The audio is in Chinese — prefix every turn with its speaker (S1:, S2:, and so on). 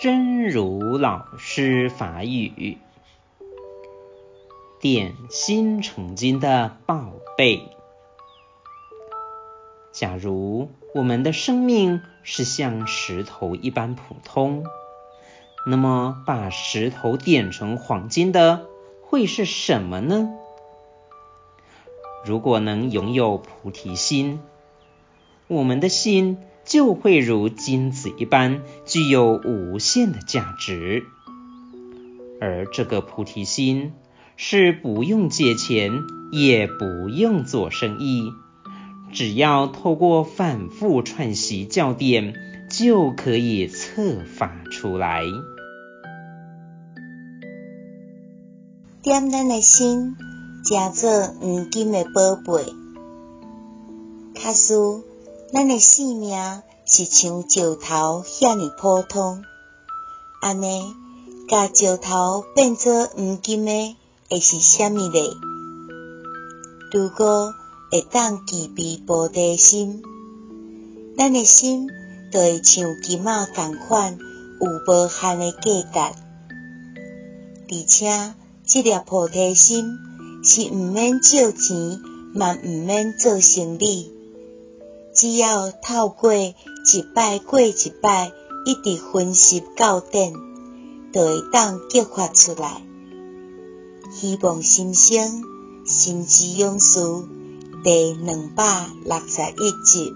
S1: 真如老师法语，点心成金的宝贝。假如我们的生命是像石头一般普通，那么把石头点成黄金的会是什么呢？如果能拥有菩提心，我们的心就会如金子一般，具有无限的价值。而这个菩提心是不用借钱，也不用做生意，只要透过反复串习教典，就可以策发出来。
S2: 点咱的心。诚做黄金的宝贝，卡斯咱的生命是像石头遐尔普通，安尼，甲石头变做黄金的会是虾米呢？如果会当具备菩提心，咱的心就会像金仔同款，有无限的价值，而且这粒菩提心。是毋免借钱，嘛毋免做生意，只要透过一摆过一摆，一直分析到顶，就会当激发出来。希望新生心之勇士第两百六十一集。